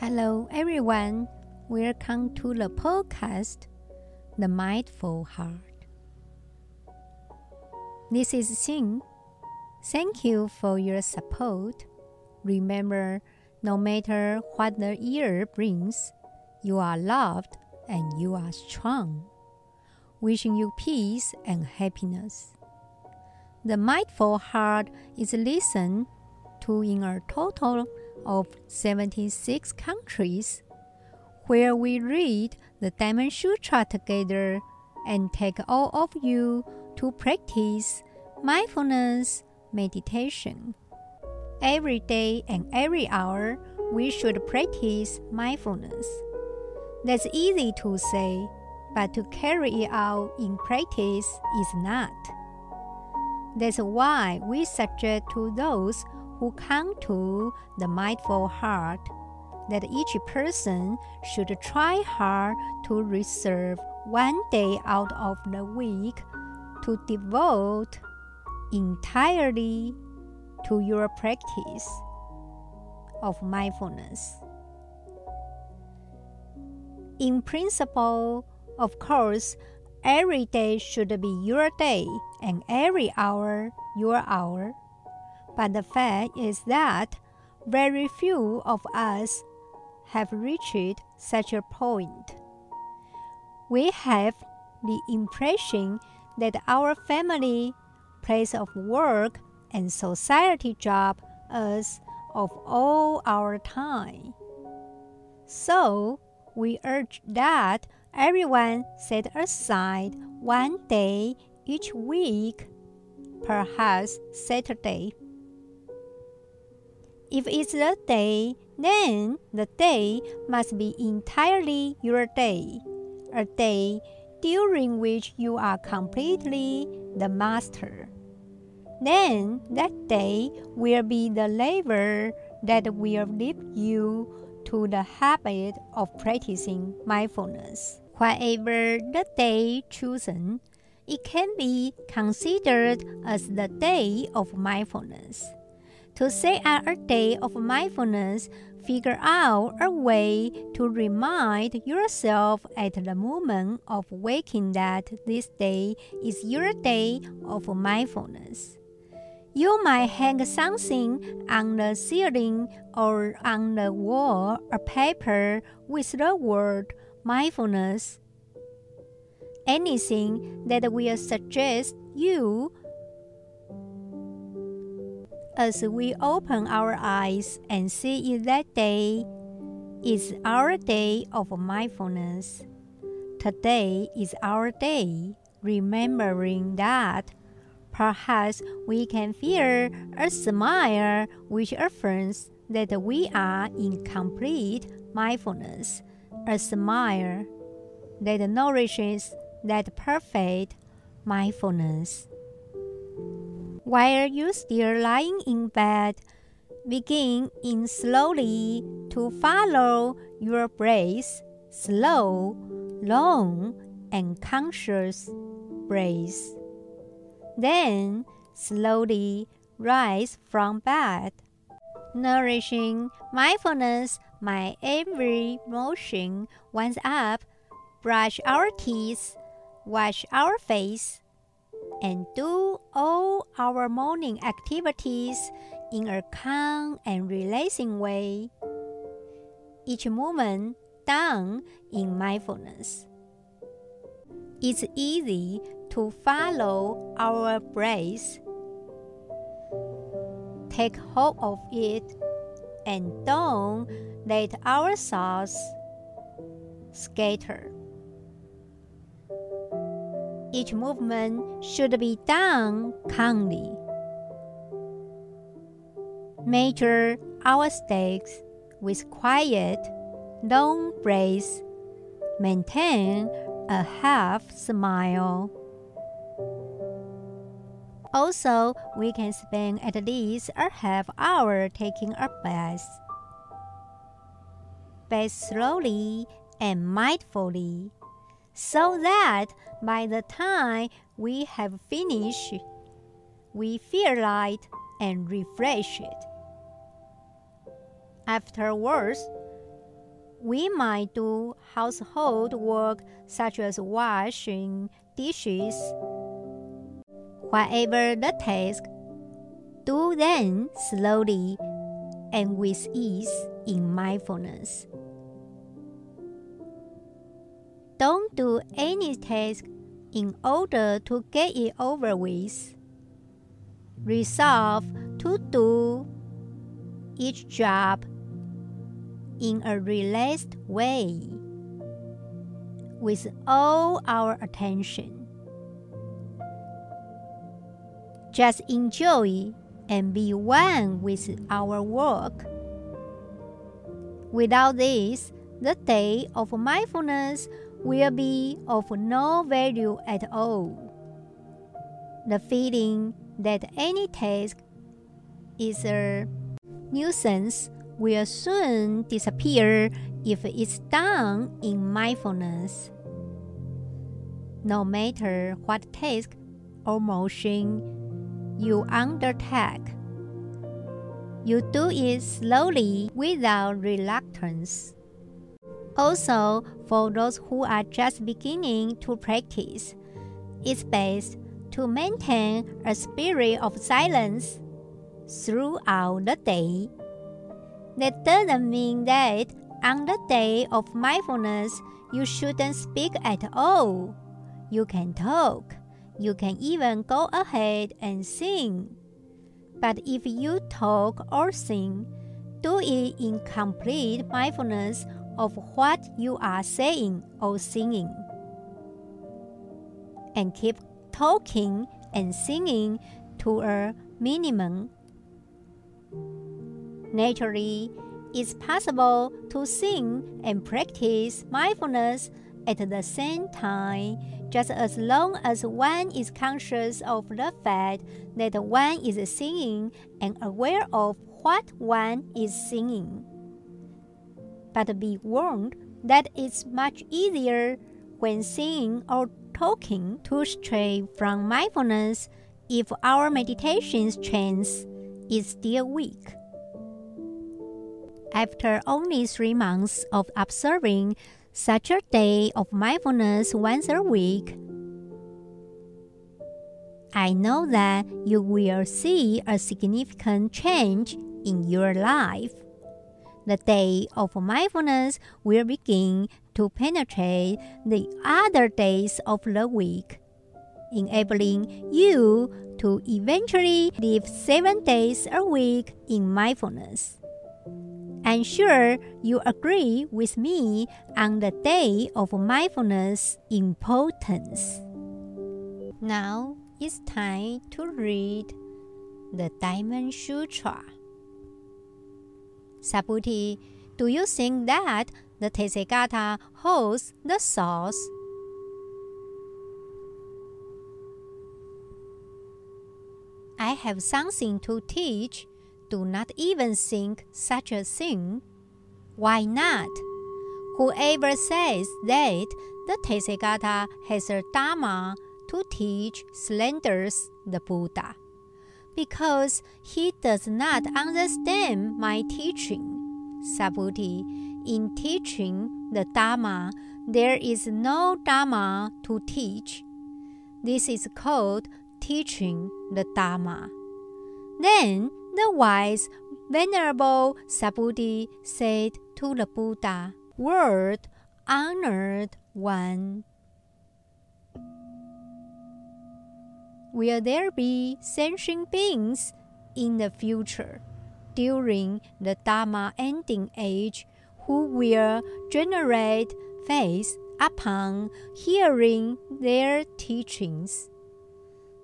Hello, everyone. Welcome to the podcast, The Mindful Heart. This is Xin. Thank you for your support. Remember, no matter what the year brings, you are loved and you are strong. Wishing you peace and happiness. The Mindful Heart is listened to in a total of 76 countries, where we read the Diamond Sutra together and take all of you to practice mindfulness meditation. Every day and every hour, we should practice mindfulness. That's easy to say, but to carry it out in practice is not. That's why we suggest to those who come to the mindful heart that each person should try hard to reserve one day out of the week to devote entirely to your practice of mindfulness. In principle, of course, every day should be your day and every hour your hour. But the fact is that very few of us have reached such a point. We have the impression that our family, place of work, and society job us of all our time. So, we urge that everyone set aside one day each week, perhaps Saturday, if it's the day, then the day must be entirely your day, a day during which you are completely the master. Then that day will be the lever that will lead you to the habit of practicing mindfulness. Whatever the day chosen, it can be considered as the day of mindfulness. To set out a day of mindfulness, figure out a way to remind yourself at the moment of waking that this day is your day of mindfulness. You might hang something on the ceiling or on the wall, a paper with the word mindfulness. Anything that will suggest you as we open our eyes and see it that day is our day of mindfulness. Today is our day, remembering that perhaps we can feel a smile which affirms that we are in complete mindfulness, a smile that nourishes that perfect mindfulness. While you still lying in bed, begin in slowly to follow your breath, slow, long, and conscious breath. Then slowly rise from bed, nourishing mindfulness my every motion once up, brush our teeth, wash our face, and do all our morning activities in a calm and relaxing way. Each movement done in mindfulness. It's easy to follow our breath. Take hold of it and don't let our thoughts scatter. Each movement should be done calmly. Measure our steps with quiet, long breaths. Maintain a half smile. Also, we can spend at least a half hour taking a bath. Bath slowly and mindfully so that by the time we have finished, we feel light and refreshed. Afterwards, we might do household work such as washing dishes. Whatever the task, do them slowly and with ease in mindfulness. Don't do any task in order to get it over with. Resolve to do each job in a relaxed way with all our attention. Just enjoy and be one with our work. Without this, the day of mindfulness will be of no value at all. The feeling that any task is a nuisance will soon disappear if it's done in mindfulness. No matter what task or motion you undertake, you do it slowly without reluctance. Also, for those who are just beginning to practice, it's best to maintain a spirit of silence throughout the day. That doesn't mean that on the day of mindfulness you shouldn't speak at all. You can talk. You can even go ahead and sing. But if you talk or sing, do it in complete mindfulness of what you are saying or singing. And keep talking and singing to a minimum. Naturally, it's possible to sing and practice mindfulness at the same time, just as long as one is conscious of the fact that one is singing and aware of what one is singing but be warned that it's much easier when singing or talking to stray from mindfulness if our meditation strength is still weak. After only three months of observing such a day of mindfulness once a week, I know that you will see a significant change in your life the day of mindfulness will begin to penetrate the other days of the week, enabling you to eventually live seven days a week in mindfulness. I'm sure you agree with me on the day of mindfulness importance. Now it's time to read the Diamond Sutra. Subhuti, do you think that the Tathagata holds the source? I have something to teach. Do not even think such a thing. Why not? Whoever says that the Tathagata has a Dharma to teach slanders the Buddha because he does not understand my teaching. Subhuti, in teaching the Dharma, there is no Dharma to teach. This is called teaching the Dharma. Then the wise, venerable Subhuti said to the Buddha, World honored one. Will there be sentient beings in the future during the Dharma ending age who will generate faith upon hearing their teachings?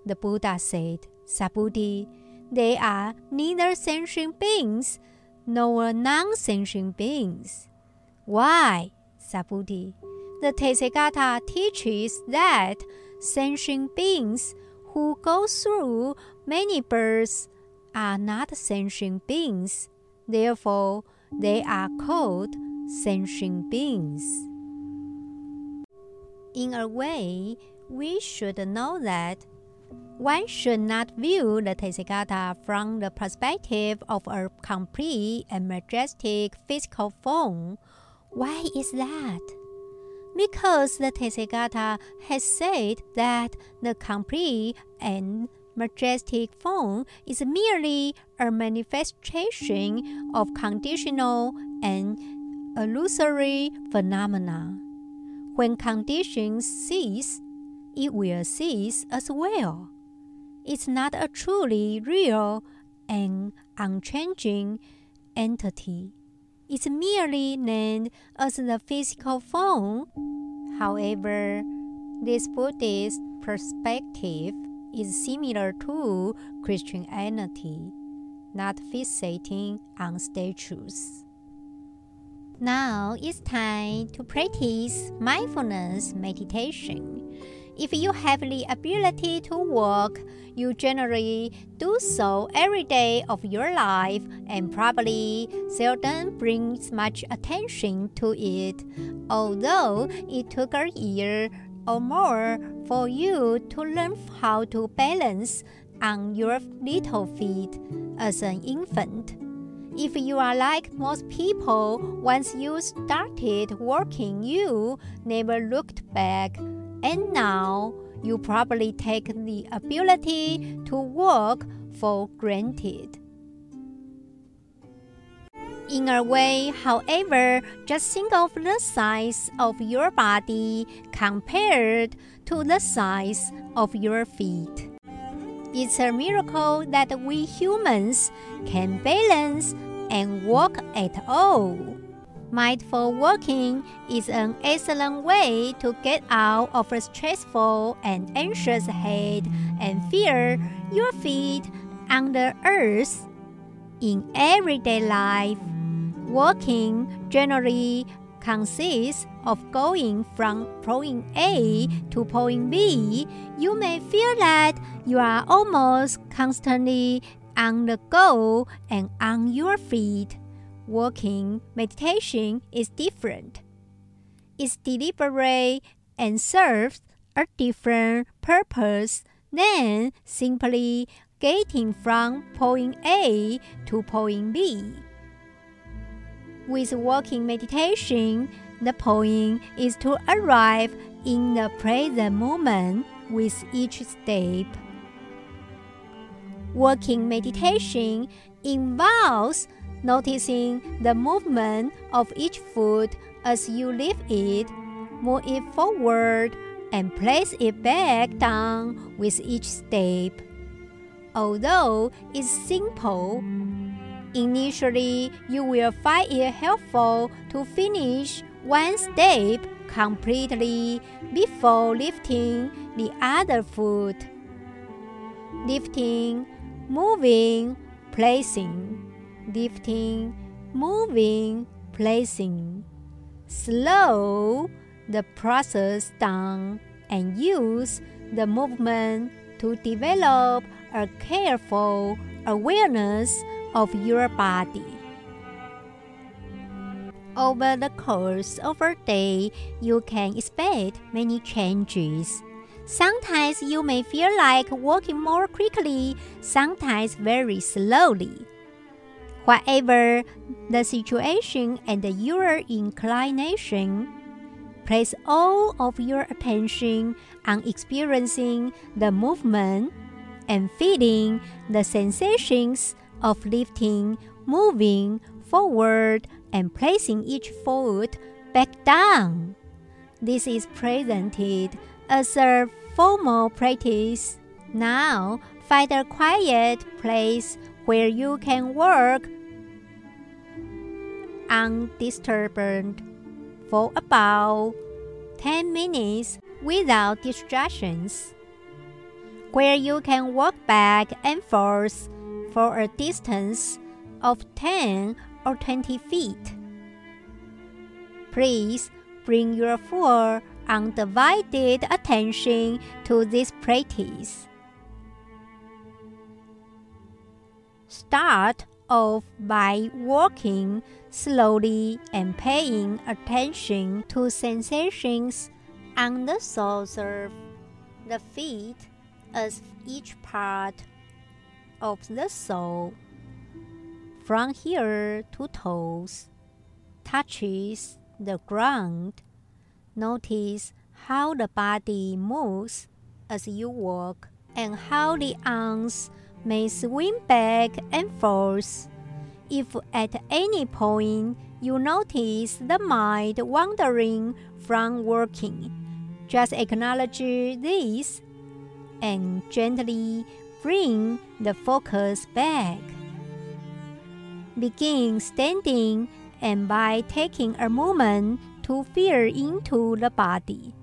The Buddha said, Subhuti, they are neither sentient beings nor non sentient beings. Why? Subhuti, the Tathagata teaches that sentient beings who go through many births are not sentient beings. Therefore, they are called sentient beings. In a way, we should know that one should not view the Tathagata from the perspective of a complete and majestic physical form Why is that? Because the Tathagata has said that the complete and majestic form is merely a manifestation of conditional and illusory phenomena. When conditions cease, it will cease as well. It's not a truly real and unchanging entity. It's merely named as the physical form. However, this Buddhist perspective is similar to Christianity, not fixating on statues. Now it's time to practice mindfulness meditation. If you have the ability to walk, you generally do so every day of your life and probably seldom brings much attention to it, although it took a year or more for you to learn how to balance on your little feet as an infant. If you are like most people, once you started walking, you never looked back and now you probably take the ability to walk for granted. In a way, however, just think of the size of your body compared to the size of your feet. It's a miracle that we humans can balance and walk at all. Mindful walking is an excellent way to get out of a stressful and anxious head and feel your feet on the earth. In everyday life, walking generally consists of going from point A to point B. You may feel that you are almost constantly on the go and on your feet walking meditation is different. It's deliberate and serves a different purpose than simply getting from point A to point B. With walking meditation, the point is to arrive in the present moment with each step. Walking meditation involves noticing the movement of each foot as you lift it, move it forward, and place it back down with each step. Although it's simple, initially you will find it helpful to finish one step completely before lifting the other foot. Lifting, moving, placing lifting, moving, placing. Slow the process down and use the movement to develop a careful awareness of your body. Over the course of a day, you can expect many changes. Sometimes you may feel like walking more quickly, sometimes very slowly. Whatever the situation and your inclination, place all of your attention on experiencing the movement and feeling the sensations of lifting, moving forward, and placing each foot back down. This is presented as a formal practice. Now, find a quiet place where you can work undisturbed for about 10 minutes without distractions, where you can walk back and forth for a distance of 10 or 20 feet. Please bring your full undivided attention to this practice. Start off by walking slowly and paying attention to sensations on the soles of the feet as each part of the sole from here to toes touches the ground. Notice how the body moves as you walk and how the arms may swing back and forth. If at any point you notice the mind wandering from working, just acknowledge this and gently bring the focus back. Begin standing and by taking a moment to feel into the body.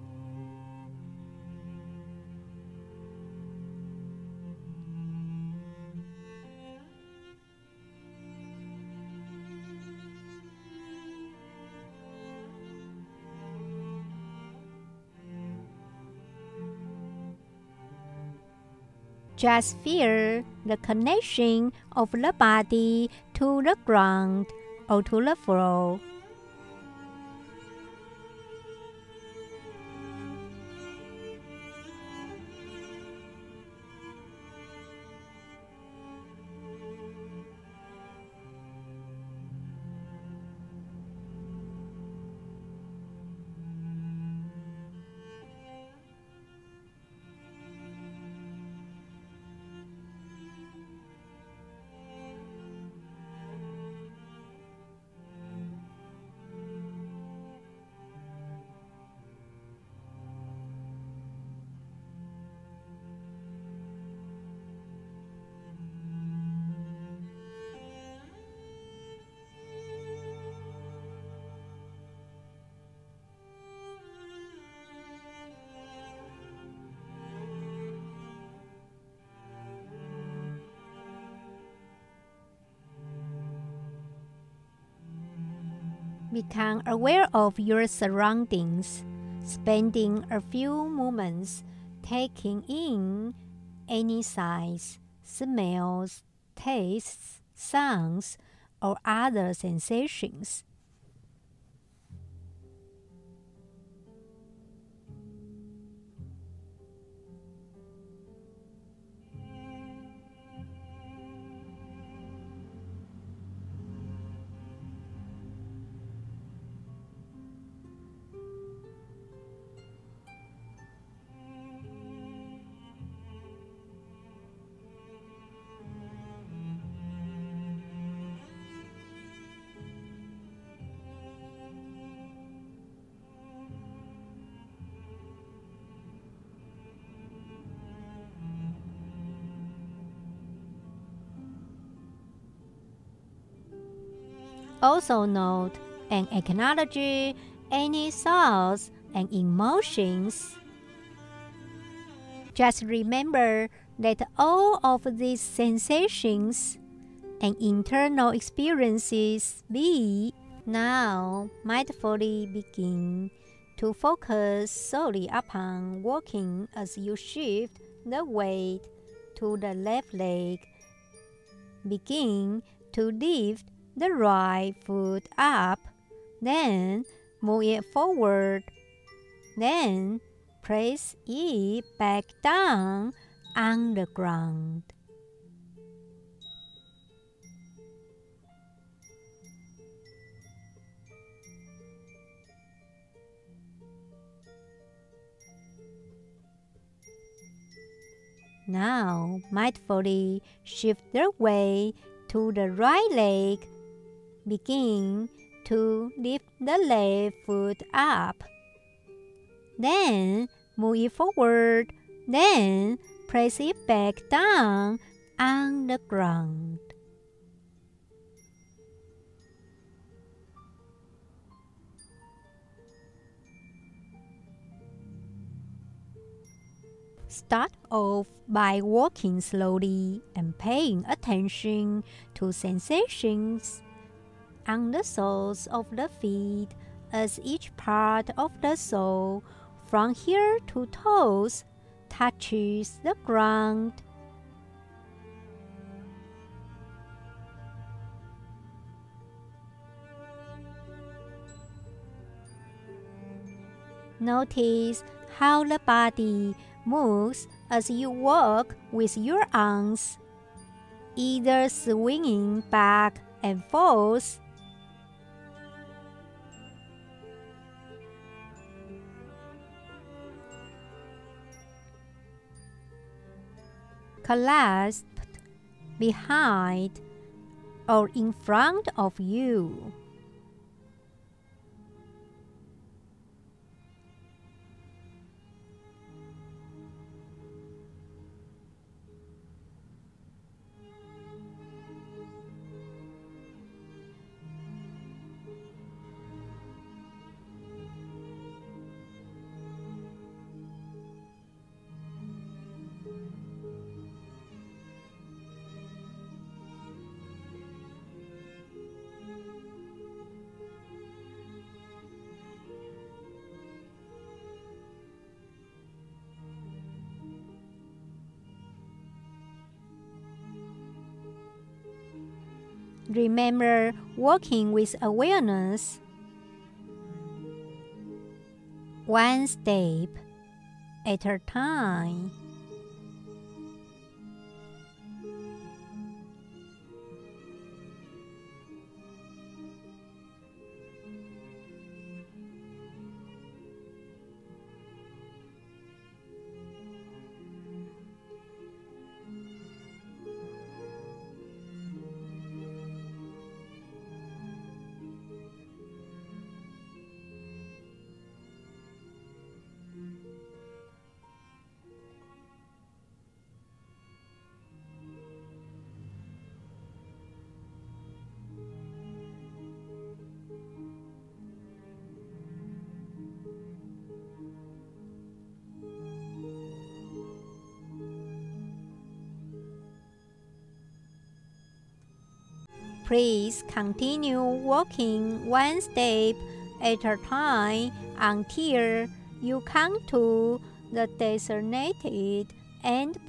Just feel the connection of the body to the ground or to the floor. Become aware of your surroundings, spending a few moments taking in any sights, smells, tastes, sounds, or other sensations. Also note and acknowledge any thoughts and emotions. Just remember that all of these sensations and internal experiences be now mindfully begin to focus solely upon walking as you shift the weight to the left leg. Begin to lift the right foot up, then move it forward, then place it back down on the ground. Now, mindfully shift the weight to the right leg Begin to lift the left foot up. Then move it forward. Then press it back down on the ground. Start off by walking slowly and paying attention to sensations on the soles of the feet as each part of the sole from here to toes touches the ground. Notice how the body moves as you walk with your arms, either swinging back and forth clasped behind or in front of you. Remember working with awareness. One step at a time. Please continue walking one step at a time until you come to the designated end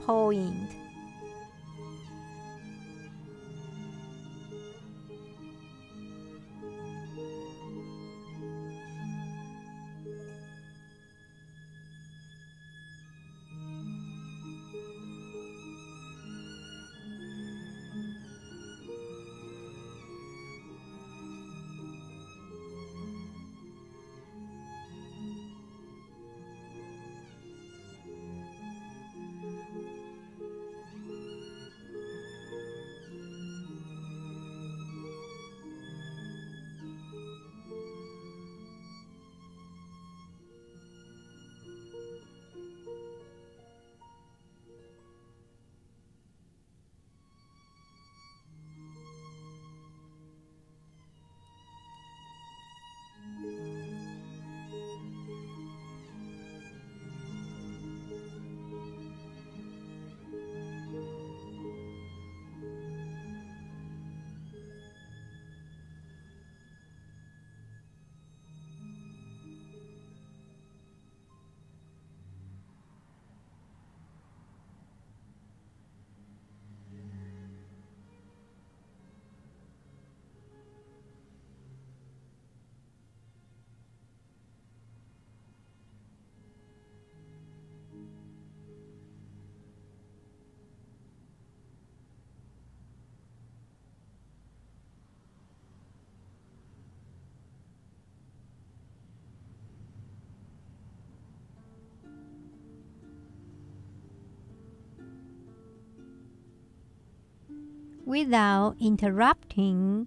without interrupting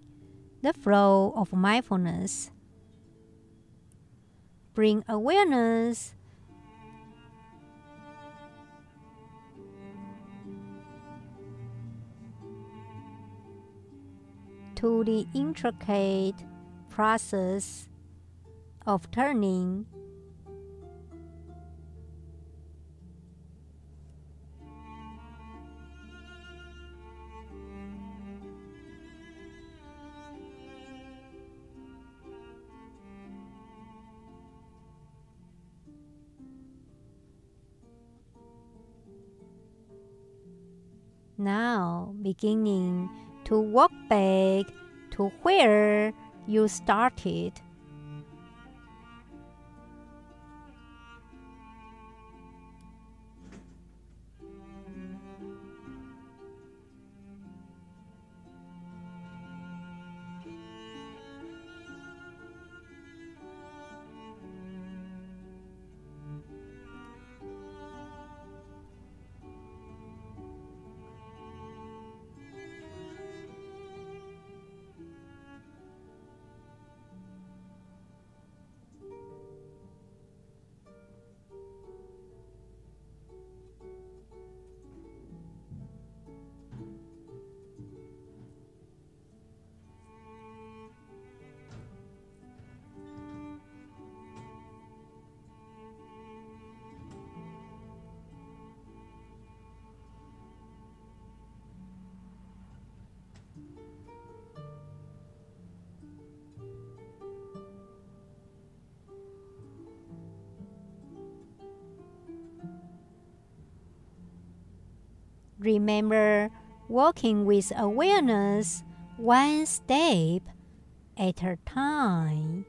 the flow of mindfulness. Bring awareness to the intricate process of turning beginning to walk back to where you started. Remember walking with awareness one step at a time.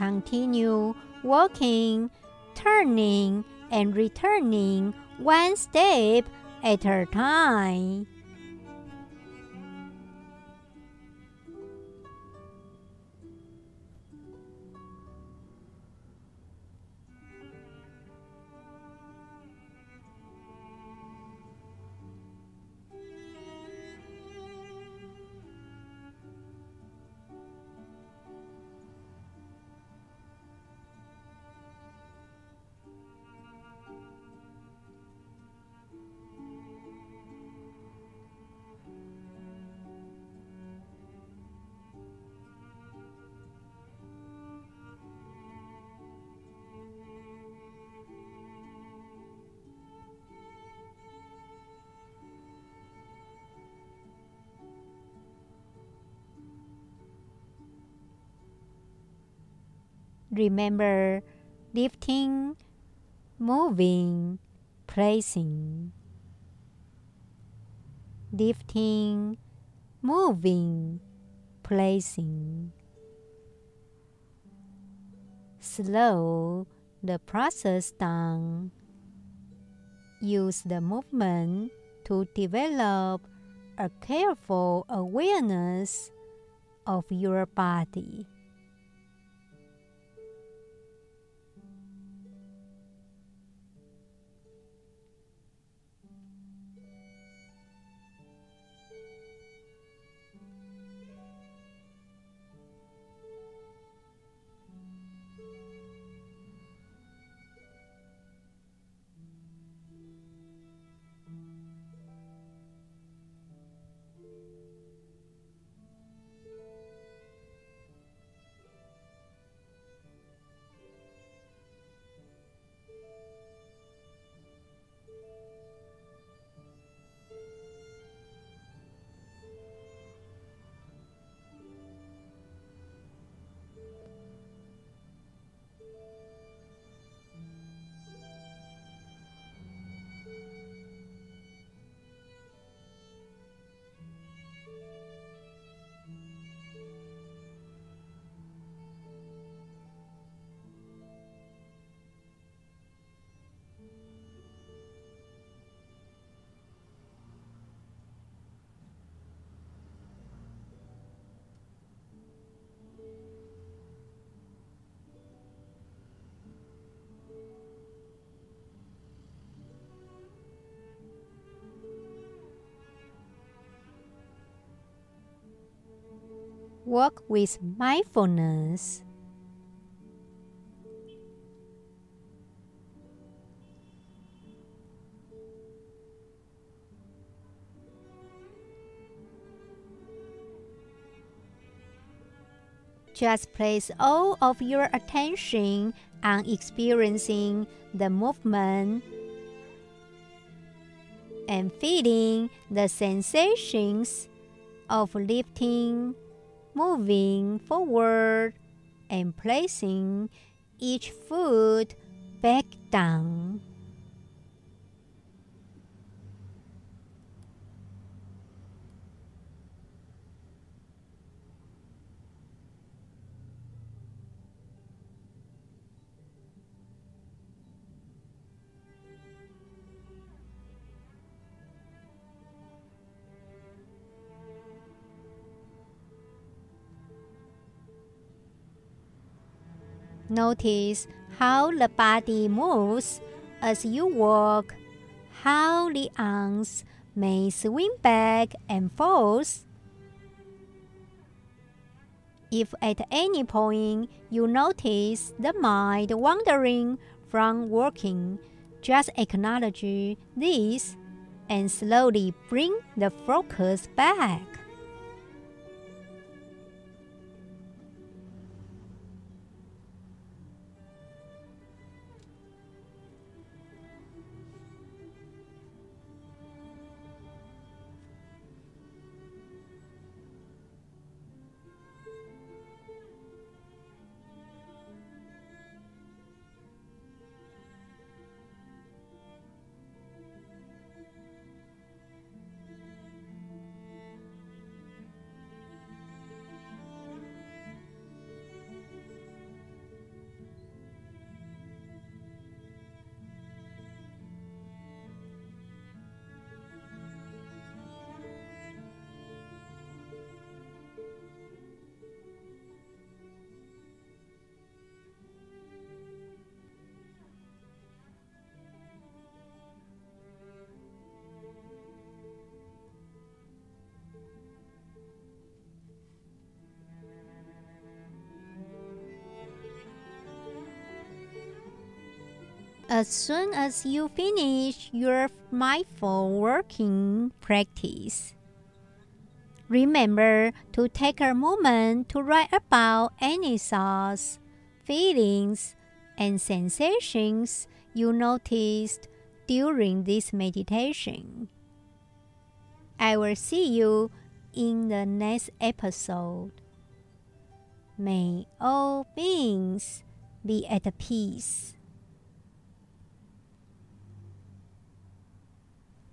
Continue walking, turning, and returning one step at a time. Remember lifting, moving, placing. Lifting, moving, placing. Slow the process down. Use the movement to develop a careful awareness of your body. Walk with mindfulness. Just place all of your attention on experiencing the movement and feeling the sensations of lifting moving forward and placing each foot back down. Notice how the body moves as you walk, how the arms may swing back and forth. If at any point you notice the mind wandering from working, just acknowledge this and slowly bring the focus back. As soon as you finish your mindful working practice, remember to take a moment to write about any thoughts, feelings, and sensations you noticed during this meditation. I will see you in the next episode. May all beings be at peace.